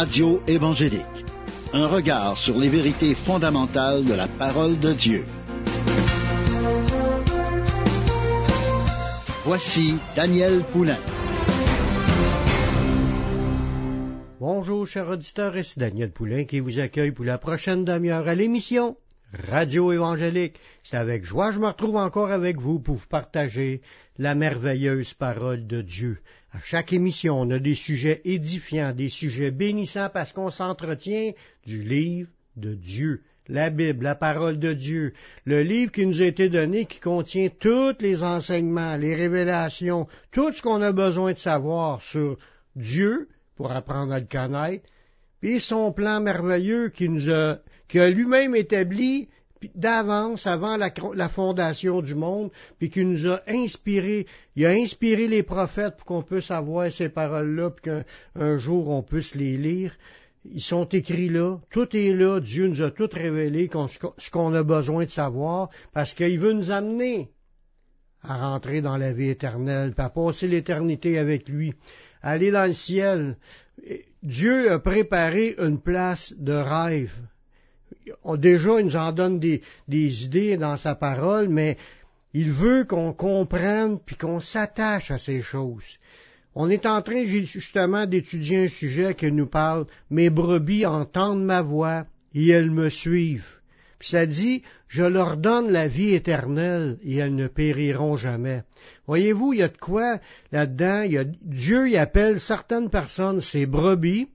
Radio évangélique. Un regard sur les vérités fondamentales de la parole de Dieu. Voici Daniel Poulain. Bonjour, chers auditeurs, c'est Daniel Poulain qui vous accueille pour la prochaine demi-heure à l'émission Radio évangélique. C'est avec joie que je me retrouve encore avec vous pour vous partager la merveilleuse parole de Dieu. À chaque émission, on a des sujets édifiants, des sujets bénissants parce qu'on s'entretient du livre de Dieu. La Bible, la parole de Dieu, le livre qui nous a été donné, qui contient tous les enseignements, les révélations, tout ce qu'on a besoin de savoir sur Dieu pour apprendre à le connaître, puis son plan merveilleux qui nous a, qui a lui-même établi d'avance, avant la, fondation du monde, puis qui nous a inspiré, il a inspiré les prophètes pour qu'on puisse avoir ces paroles-là, puis qu'un jour on puisse les lire. Ils sont écrits là, tout est là, Dieu nous a tout révélé, ce qu'on a besoin de savoir, parce qu'il veut nous amener à rentrer dans la vie éternelle, puis à passer l'éternité avec lui, aller dans le ciel. Dieu a préparé une place de rêve déjà, il nous en donne des, idées dans sa parole, mais il veut qu'on comprenne puis qu'on s'attache à ces choses. On est en train justement d'étudier un sujet qui nous parle Mes brebis entendent ma voix et elles me suivent. Puis ça dit Je leur donne la vie éternelle et elles ne périront jamais. Voyez-vous, il y a de quoi là-dedans. Dieu y appelle certaines personnes ses brebis,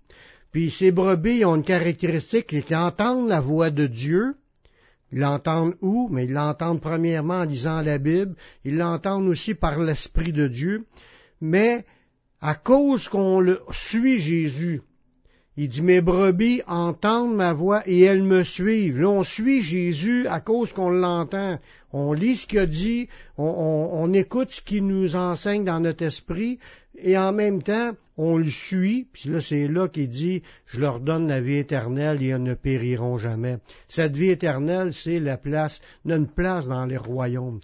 puis ces brebis ont une caractéristique, qu'ils entendent la voix de Dieu. Ils l'entendent où? Mais ils l'entendent premièrement en lisant la Bible. Ils l'entendent aussi par l'Esprit de Dieu. Mais à cause qu'on le suit Jésus, il dit, mes brebis entendent ma voix et elles me suivent. Là, on suit Jésus à cause qu'on l'entend. On lit ce qu'il a dit, on, écoute ce qu'il nous enseigne dans notre esprit, et en même temps, on le suit. Puis là, c'est là qu'il dit, je leur donne la vie éternelle et elles ne périront jamais. Cette vie éternelle, c'est la place, une place dans les royaumes.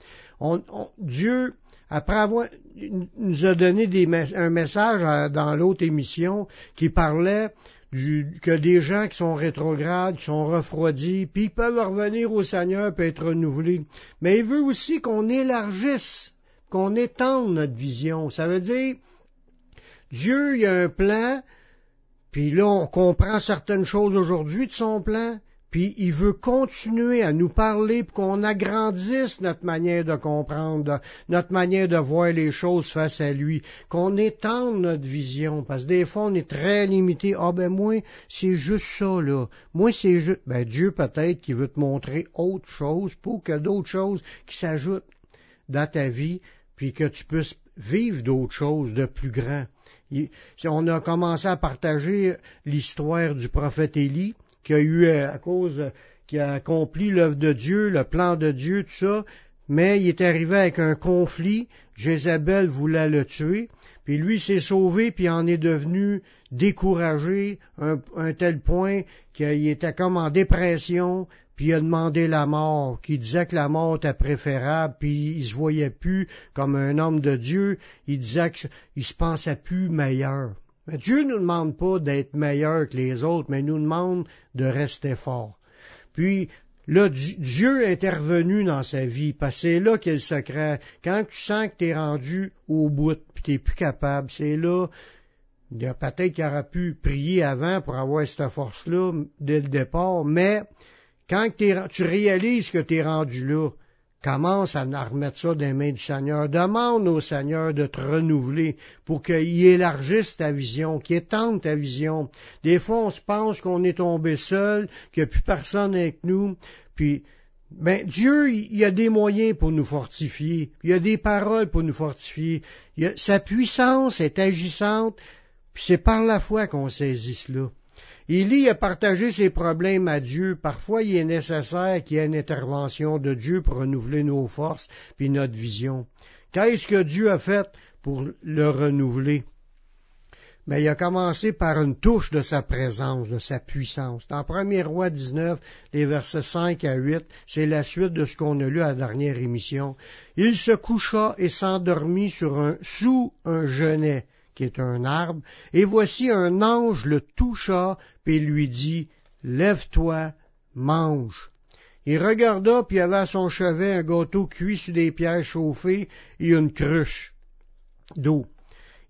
Dieu, après avoir nous a donné un message euh, dans l'autre émission qui parlait que des gens qui sont rétrogrades, qui sont refroidis, puis ils peuvent revenir au Seigneur et être renouvelés. Mais il veut aussi qu'on élargisse, qu'on étende notre vision. Ça veut dire, Dieu, il a un plan, puis là, on comprend certaines choses aujourd'hui de son plan, puis il veut continuer à nous parler pour qu'on agrandisse notre manière de comprendre, notre manière de voir les choses face à lui, qu'on étende notre vision, parce que des fois on est très limité. Ah ben moi, c'est juste ça là. Moi c'est juste. Ben Dieu peut-être qui veut te montrer autre chose pour que d'autres choses qui s'ajoutent dans ta vie, puis que tu puisses vivre d'autres choses de plus grand. On a commencé à partager l'histoire du prophète Élie qui a eu euh, à cause, euh, qui a accompli l'œuvre de Dieu, le plan de Dieu, tout ça, mais il est arrivé avec un conflit, Jézabel voulait le tuer, puis lui s'est sauvé, puis en est devenu découragé, un, un tel point qu'il était comme en dépression, puis il a demandé la mort, qui disait que la mort était préférable, puis il se voyait plus comme un homme de Dieu, il disait qu'il se pensait plus meilleur. Dieu ne nous demande pas d'être meilleur que les autres, mais nous demande de rester fort. Puis, là, Dieu est intervenu dans sa vie, parce que c'est là qu'il le secret. Quand tu sens que tu es rendu au bout, puis tu n'es plus capable, c'est là, peut-être qu'il aurait pu prier avant pour avoir cette force-là dès le départ, mais quand tu réalises que tu es rendu là, Commence à remettre ça des mains du Seigneur. Demande au Seigneur de te renouveler pour qu'il élargisse ta vision, qu'il étende ta vision. Des fois, on se pense qu'on est tombé seul, qu'il n'y a plus personne avec nous. Puis, ben, Dieu, il y a des moyens pour nous fortifier. Il y a des paroles pour nous fortifier. sa puissance est agissante. Puis c'est par la foi qu'on saisit cela. Élie a partagé ses problèmes à Dieu. Parfois, il est nécessaire qu'il y ait une intervention de Dieu pour renouveler nos forces puis notre vision. Qu'est-ce que Dieu a fait pour le renouveler? Mais ben, il a commencé par une touche de sa présence, de sa puissance. Dans 1er roi 19, les versets 5 à 8, c'est la suite de ce qu'on a lu à la dernière émission. Il se coucha et s'endormit sous un genêt qui est un arbre, et voici un ange le toucha, puis lui dit, Lève-toi, mange. Il regarda, puis avait à son chevet un gâteau cuit sur des pierres chauffées et une cruche d'eau.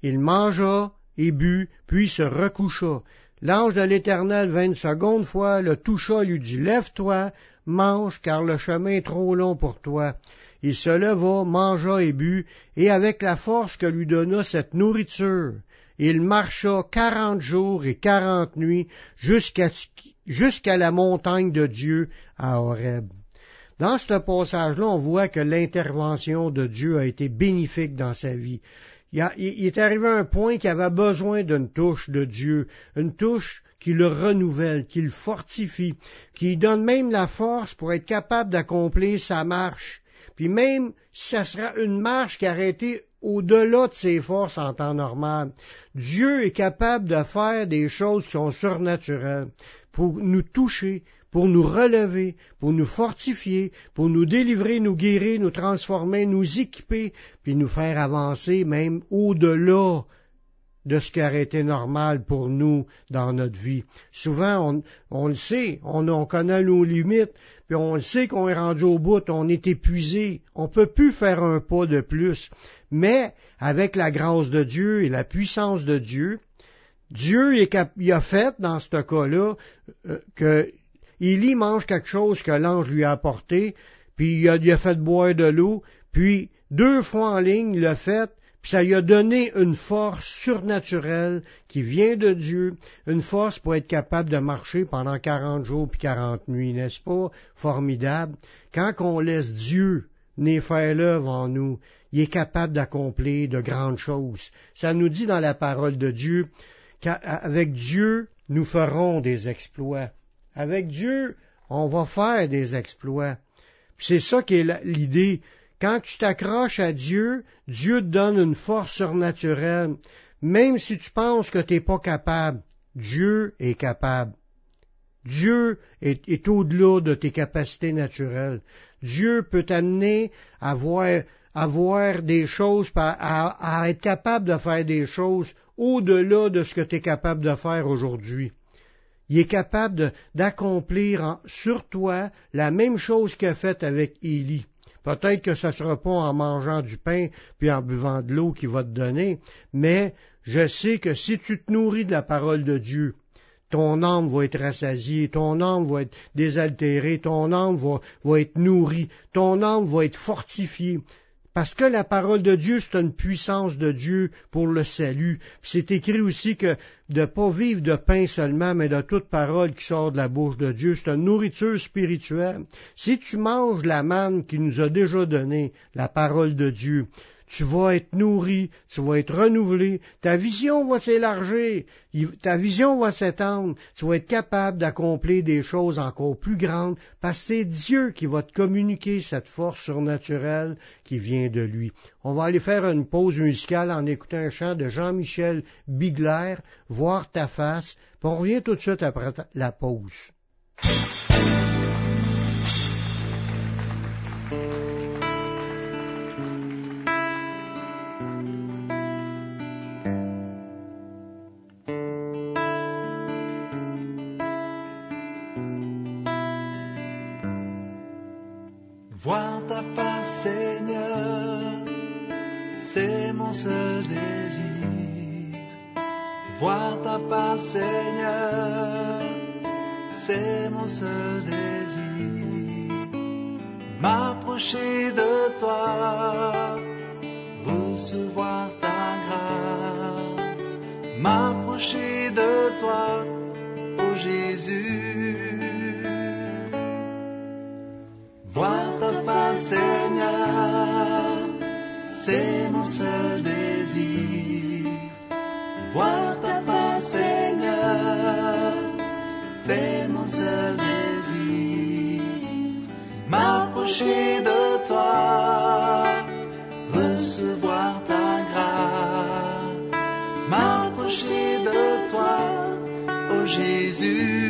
Il mangea et but, puis se recoucha. L'ange de l'Éternel vint une seconde fois, le toucha, lui dit, Lève-toi, mange, car le chemin est trop long pour toi. Il se leva, mangea et but, et avec la force que lui donna cette nourriture, il marcha quarante jours et quarante nuits jusqu'à la montagne de Dieu à Horeb. Dans ce passage-là, on voit que l'intervention de Dieu a été bénéfique dans sa vie. Il, est arrivé à un point qu'il avait besoin d'une touche de Dieu, une touche qui le renouvelle, qui le fortifie, qui donne même la force pour être capable d'accomplir sa marche. Puis même ça sera une marche qui a été au-delà de ses forces en temps normal, Dieu est capable de faire des choses qui sont surnaturelles pour nous toucher, pour nous relever, pour nous fortifier, pour nous délivrer, nous guérir, nous transformer, nous équiper, puis nous faire avancer même au-delà de ce qui aurait été normal pour nous dans notre vie. Souvent, on, le sait, on, on, connaît nos limites, puis on le sait qu'on est rendu au bout, on est épuisé, on peut plus faire un pas de plus. Mais avec la grâce de Dieu et la puissance de Dieu, Dieu il a fait dans ce cas-là euh, que Élie mange quelque chose que l'ange lui a apporté, puis il a, il a fait boire de l'eau, puis deux fois en ligne il l'a fait, puis ça lui a donné une force surnaturelle qui vient de Dieu, une force pour être capable de marcher pendant quarante jours puis quarante nuits, n'est-ce pas? Formidable. Quand on laisse Dieu né faire l'œuvre en nous, il est capable d'accomplir de grandes choses. Ça nous dit dans la parole de Dieu qu'avec Dieu, nous ferons des exploits. Avec Dieu, on va faire des exploits. C'est ça qui est l'idée. Quand tu t'accroches à Dieu, Dieu te donne une force surnaturelle. Même si tu penses que tu n'es pas capable, Dieu est capable. Dieu est, au-delà de tes capacités naturelles. Dieu peut t'amener à voir, des choses, à, être capable de faire des choses au-delà de ce que tu es capable de faire aujourd'hui. Il est capable d'accomplir sur toi la même chose qu'il a faite avec Élie. Peut-être que ce ne sera pas en mangeant du pain puis en buvant de l'eau qu'il va te donner, mais je sais que si tu te nourris de la parole de Dieu, ton âme va être rassasiée, ton âme va être désaltérée, ton âme va, va être nourrie, ton âme va être fortifiée. Parce que la parole de Dieu, c'est une puissance de Dieu pour le salut. C'est écrit aussi que de ne pas vivre de pain seulement, mais de toute parole qui sort de la bouche de Dieu, c'est une nourriture spirituelle. Si tu manges la manne qui nous a déjà donnée, la parole de Dieu, tu vas être nourri, tu vas être renouvelé, ta vision va s'élargir, ta vision va s'étendre, tu vas être capable d'accomplir des choses encore plus grandes, parce que c'est Dieu qui va te communiquer cette force surnaturelle qui vient de lui. On va aller faire une pause musicale en écoutant un chant de Jean-Michel Bigler, Voir ta face, puis on revient tout de suite après la pause. Seigneur, c'est mon seul désir. M'approcher de toi, recevoir ta grâce. M'approcher de toi, c'est mon seul désir. Voir de toi, recevoir ta grâce, m'approcher de toi, ô Jésus.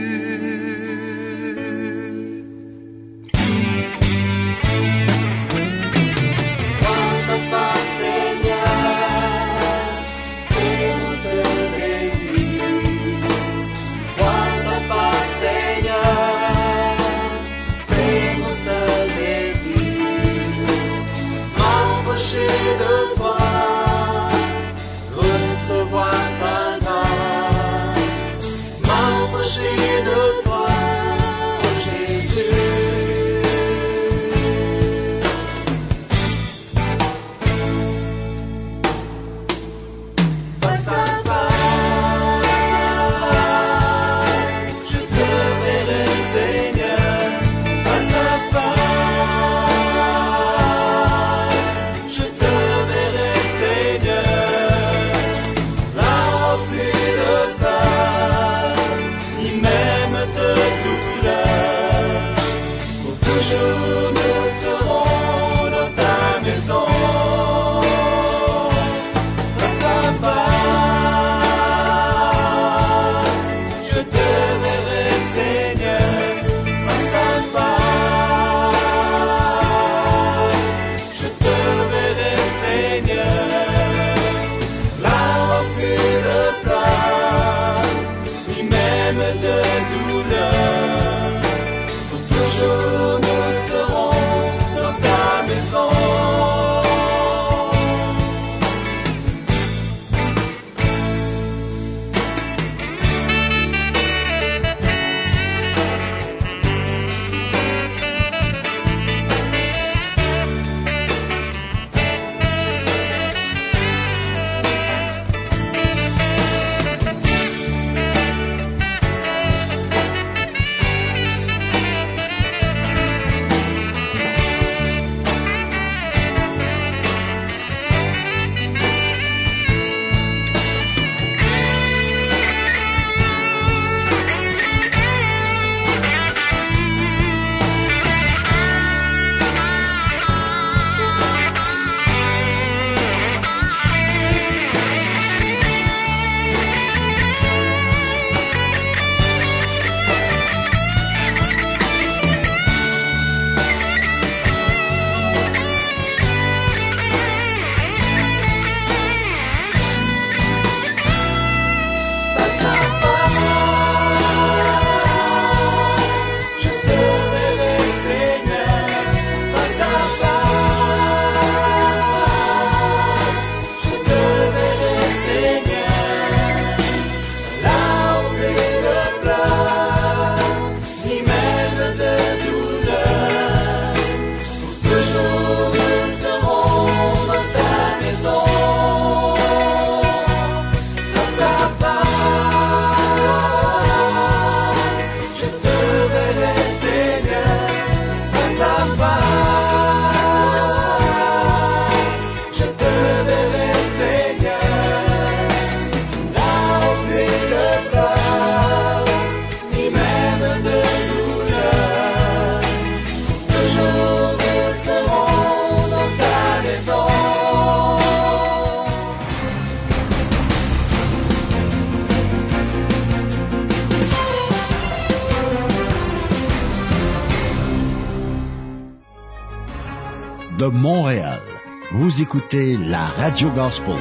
Écoutez la Radio Gospel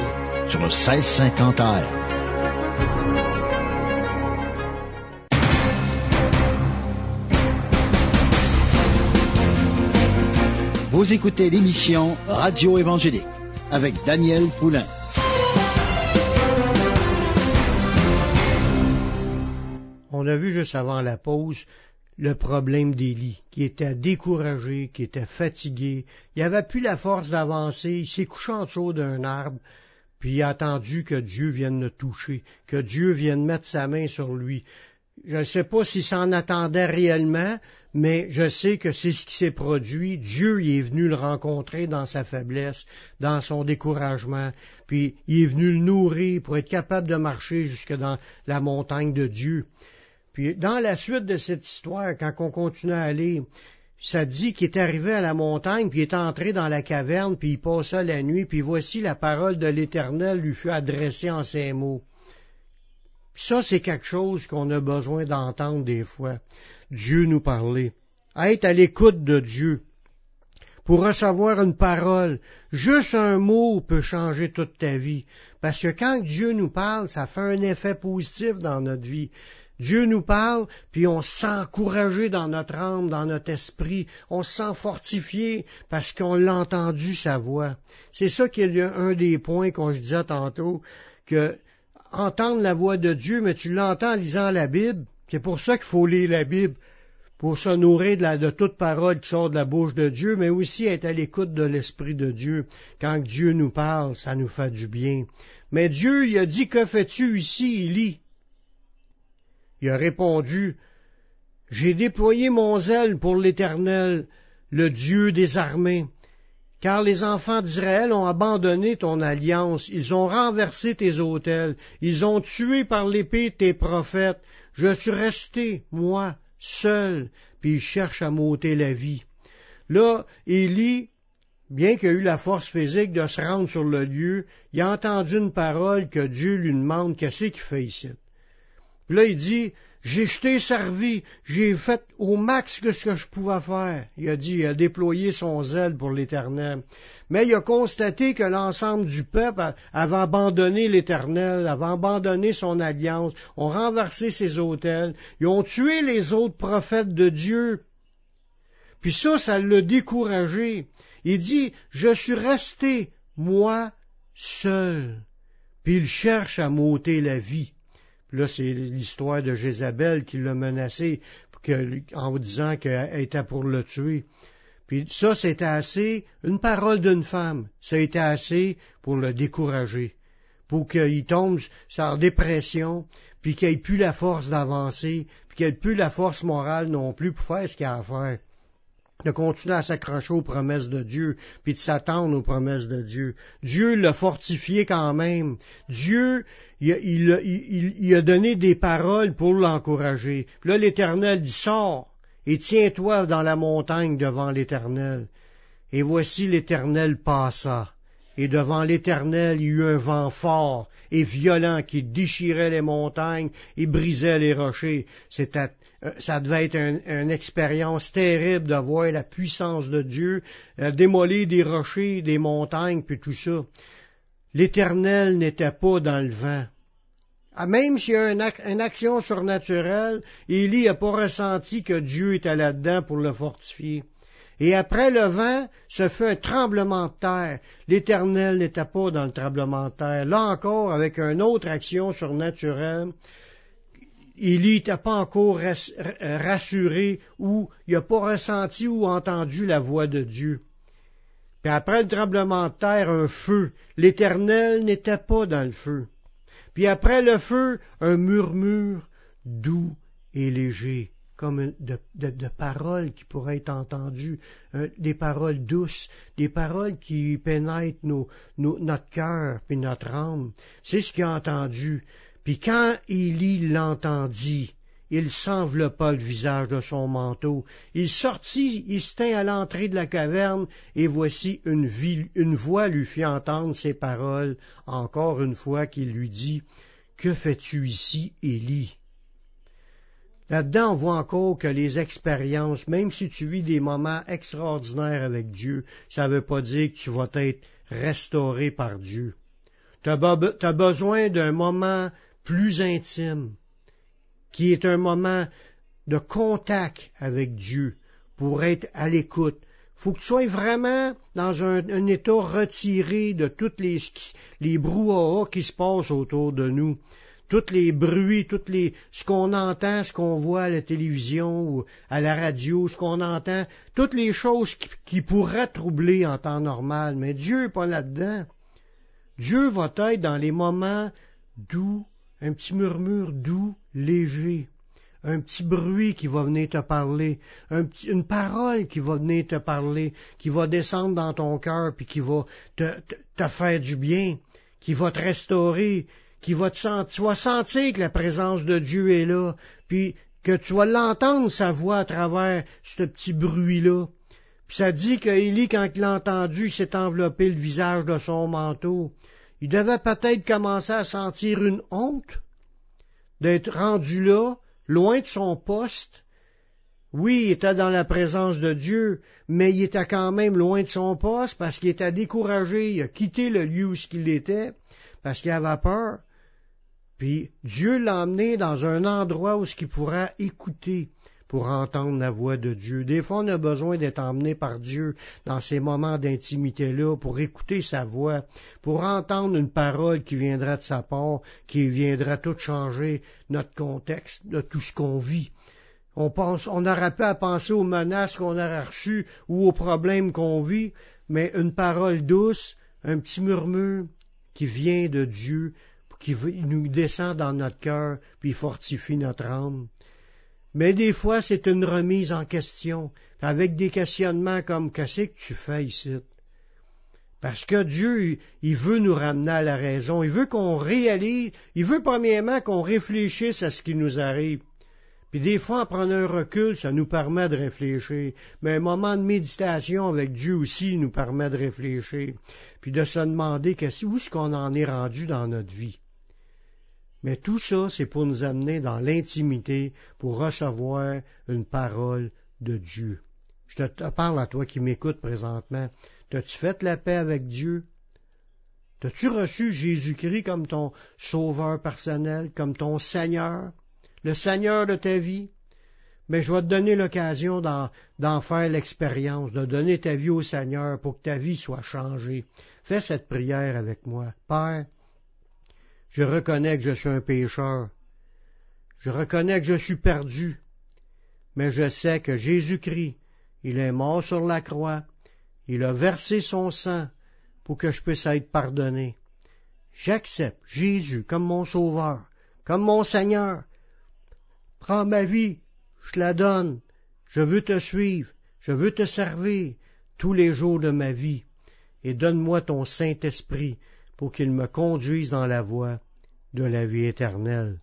sur le 1650 AM. Vous écoutez l'émission Radio Évangélique avec Daniel Poulain. On a vu juste avant la pause le problème d'Élie, qui était découragé, qui était fatigué, il n'avait plus la force d'avancer, il s'est couché en dessous d'un arbre, puis il a attendu que Dieu vienne le toucher, que Dieu vienne mettre sa main sur lui. Je ne sais pas s'il s'en attendait réellement, mais je sais que c'est ce qui s'est produit. Dieu y est venu le rencontrer dans sa faiblesse, dans son découragement, puis il est venu le nourrir pour être capable de marcher jusque dans la montagne de Dieu. Puis dans la suite de cette histoire, quand on continue à aller, ça dit qu'il est arrivé à la montagne, puis il est entré dans la caverne, puis il passa la nuit, puis voici la parole de l'Éternel lui fut adressée en ces mots. ça, c'est quelque chose qu'on a besoin d'entendre des fois. Dieu nous parler. Être à l'écoute de Dieu. Pour recevoir une parole, juste un mot peut changer toute ta vie. Parce que quand Dieu nous parle, ça fait un effet positif dans notre vie. Dieu nous parle, puis on se sent encouragé dans notre âme, dans notre esprit, on se sent fortifié parce qu'on l'a entendu sa voix. C'est ça qui est un des points qu'on se disait tantôt, que entendre la voix de Dieu, mais tu l'entends en lisant la Bible, c'est pour ça qu'il faut lire la Bible, pour se nourrir de, de, toute parole qui sort de la bouche de Dieu, mais aussi être à l'écoute de l'Esprit de Dieu. Quand Dieu nous parle, ça nous fait du bien. Mais Dieu, il a dit, que fais-tu ici, Élie? Il a répondu, J'ai déployé mon zèle pour l'Éternel, le Dieu des armées, car les enfants d'Israël ont abandonné ton alliance, ils ont renversé tes autels, ils ont tué par l'épée tes prophètes, je suis resté, moi, seul, puis ils cherchent à m'ôter la vie. Là, Élie, bien qu'il eu la force physique de se rendre sur le lieu, il a entendu une parole que Dieu lui demande qu'est-ce qu'il fait. Là, il dit, j'ai jeté servi, j'ai fait au max que ce que je pouvais faire. Il a dit, il a déployé son zèle pour l'Éternel. Mais il a constaté que l'ensemble du peuple avait abandonné l'Éternel, avait abandonné son alliance, ont renversé ses autels, ils ont tué les autres prophètes de Dieu. Puis ça, ça l'a découragé. Il dit, je suis resté, moi, seul. Puis il cherche à m'ôter la vie. Là, c'est l'histoire de Jézabel qui l'a menacé en vous disant qu'elle était pour le tuer. Puis ça, c'était assez, une parole d'une femme, ça a été assez pour le décourager, pour qu'il tombe en dépression, puis qu'il n'ait plus la force d'avancer, puis qu'il n'ait plus la force morale non plus pour faire ce qu'il a à faire de continuer à s'accrocher aux promesses de Dieu, puis de s'attendre aux promesses de Dieu. Dieu l'a fortifié quand même. Dieu, il, a donné des paroles pour l'encourager. Là, l'Éternel dit, sors et tiens-toi dans la montagne devant l'Éternel. Et voici l'Éternel passa. Et devant l'Éternel, il y eut un vent fort et violent qui déchirait les montagnes et brisait les rochers. C'était euh, ça devait être une expérience terrible de voir la puissance de Dieu, euh, démolir des rochers, des montagnes, puis tout ça. L'Éternel n'était pas dans le vent. Ah, même s'il y a une, action surnaturelle, Élie n'a pas ressenti que Dieu était là-dedans pour le fortifier. Et après le vent, ce fut un tremblement de terre. L'Éternel n'était pas dans le tremblement de terre. Là encore, avec une autre action surnaturelle, il n'était pas encore rassuré ou il n'a pas ressenti ou entendu la voix de Dieu. Puis après le tremblement de terre, un feu. L'Éternel n'était pas dans le feu. Puis après le feu, un murmure doux et léger, comme de, paroles qui pourraient être entendues, des paroles douces, des paroles qui pénètrent notre cœur et notre âme. C'est ce qu'il a entendu. Puis quand Élie l'entendit, il s'enveloppa le visage de son manteau. Il sortit, il se tint à l'entrée de la caverne, et voici une, une voix lui fit entendre ces paroles, encore une fois qu'il lui dit, Que fais-tu ici, Élie? Là-dedans, on voit encore que les expériences, même si tu vis des moments extraordinaires avec Dieu, ça ne veut pas dire que tu vas être restauré par Dieu. Tu as, besoin d'un moment plus intime, qui est un moment de contact avec Dieu, pour être à l'écoute. Faut que tu sois vraiment dans un, état retiré de toutes les, les brouhahas qui se passent autour de nous tous les bruits, toutes les, ce qu'on entend, ce qu'on voit à la télévision ou à la radio, ce qu'on entend, toutes les choses qui, pourraient troubler en temps normal. Mais Dieu n'est pas là-dedans. Dieu va être dans les moments doux, un petit murmure doux, léger, un petit bruit qui va venir te parler, une parole qui va venir te parler, qui va descendre dans ton cœur, puis qui va te, te faire du bien, qui va te restaurer, qui va te sentir, tu vas sentir que la présence de Dieu est là, puis que tu vas l'entendre sa voix à travers ce petit bruit-là. Puis ça dit qu'Élie, quand il l'a entendu, il s'est enveloppé le visage de son manteau. Il devait peut-être commencer à sentir une honte d'être rendu là, loin de son poste. Oui, il était dans la présence de Dieu, mais il était quand même loin de son poste parce qu'il était découragé, il a quitté le lieu où il était, parce qu'il avait peur. Puis Dieu l'a emmené dans un endroit où ce qu'il pourra écouter pour entendre la voix de Dieu. Des fois, on a besoin d'être emmené par Dieu dans ces moments d'intimité-là pour écouter sa voix, pour entendre une parole qui viendra de sa part, qui viendra tout changer notre contexte de tout ce qu'on vit. On pense, on n'aurait pas à penser aux menaces qu'on aurait reçues ou aux problèmes qu'on vit, mais une parole douce, un petit murmure qui vient de Dieu, qui nous descend dans notre cœur, puis fortifie notre âme. Mais des fois, c'est une remise en question, avec des questionnements comme Qu'est-ce que tu fais ici? Parce que Dieu, il veut nous ramener à la raison, il veut qu'on réalise, il veut premièrement qu'on réfléchisse à ce qui nous arrive. Puis des fois, en prenant un recul, ça nous permet de réfléchir. Mais un moment de méditation avec Dieu aussi nous permet de réfléchir. Puis de se demander où est-ce qu'on en est rendu dans notre vie? Mais tout ça, c'est pour nous amener dans l'intimité, pour recevoir une parole de Dieu. Je te parle à toi qui m'écoutes présentement. T'as-tu fait la paix avec Dieu? T'as-tu reçu Jésus-Christ comme ton sauveur personnel, comme ton Seigneur, le Seigneur de ta vie? Mais je vais te donner l'occasion d'en faire l'expérience, de donner ta vie au Seigneur pour que ta vie soit changée. Fais cette prière avec moi. Père, je reconnais que je suis un pécheur. Je reconnais que je suis perdu. Mais je sais que Jésus-Christ, il est mort sur la croix. Il a versé son sang pour que je puisse être pardonné. J'accepte Jésus comme mon sauveur, comme mon Seigneur. Prends ma vie, je la donne. Je veux te suivre, je veux te servir tous les jours de ma vie. Et donne-moi ton Saint-Esprit pour qu'il me conduise dans la voie de la vie éternelle.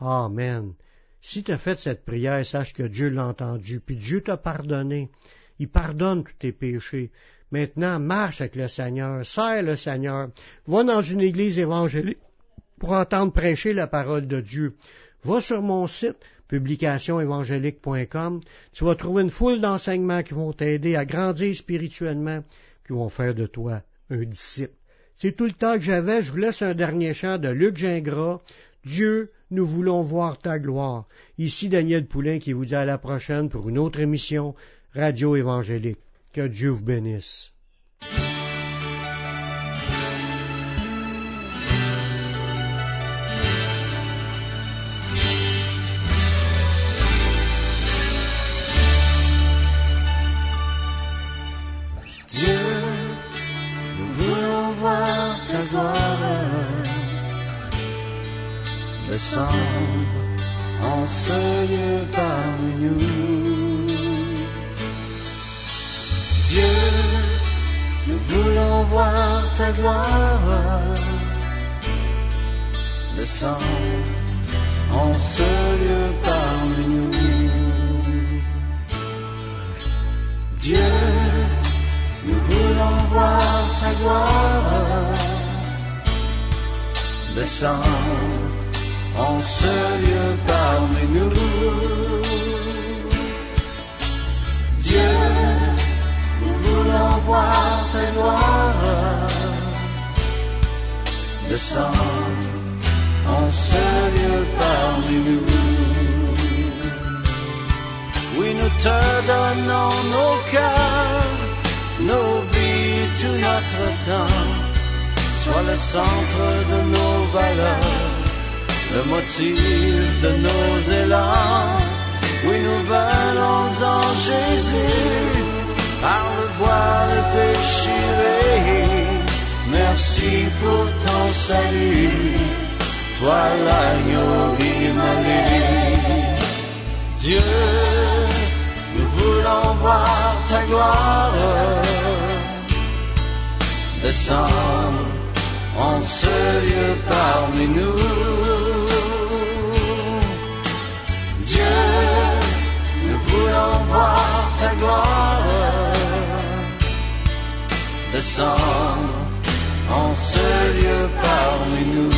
Amen. Si tu as fait cette prière, sache que Dieu l'a entendu, puis Dieu t'a pardonné. Il pardonne tous tes péchés. Maintenant, marche avec le Seigneur, sers le Seigneur, va dans une église évangélique pour entendre prêcher la parole de Dieu. Va sur mon site, publicationévangélique.com, tu vas trouver une foule d'enseignements qui vont t'aider à grandir spirituellement, qui vont faire de toi un disciple. C'est tout le temps que j'avais. Je vous laisse un dernier chant de Luc Gingras. Dieu, nous voulons voir ta gloire. Ici Daniel Poulain qui vous dit à la prochaine pour une autre émission Radio Évangélique. Que Dieu vous bénisse. En ce lieu parmi nous. Dieu, nous voulons voir ta gloire descendre en ce lieu parmi nous. Dieu, nous voulons voir ta gloire descendre en ce lieu parmi nous. Dieu, nous voulons voir ta gloire descendre en ce lieu parmi nous. Oui, nous te donnons nos cœurs, nos vies, tout notre temps. Sois le centre de nos valeurs, le motif de nos élans. Oui, nous venons en Jésus, par le voile déchiré. Merci pour ton salut, toi l'agneau immolé. Dieu, en ce lieu parmi nous.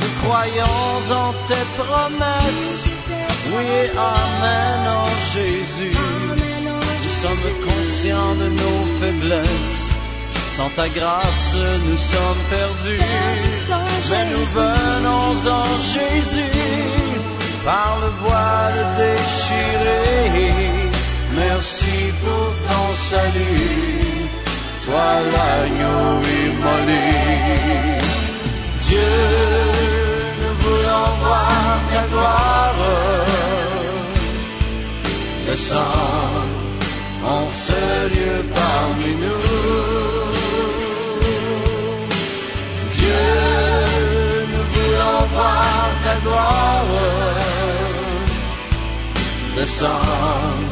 Nous croyons en tes promesses, oui amen en Jésus. Nous sommes conscients de nos faiblesses. Sans ta grâce, nous sommes perdus. Mais nous venons en Jésus par le voile déchiré. Merci pour ton salut, toi l'agneau immolé. Dieu, nous voulons voir ta gloire descendre en ce lieu parmi nous. Dieu, nous voulons voir ta gloire descendre en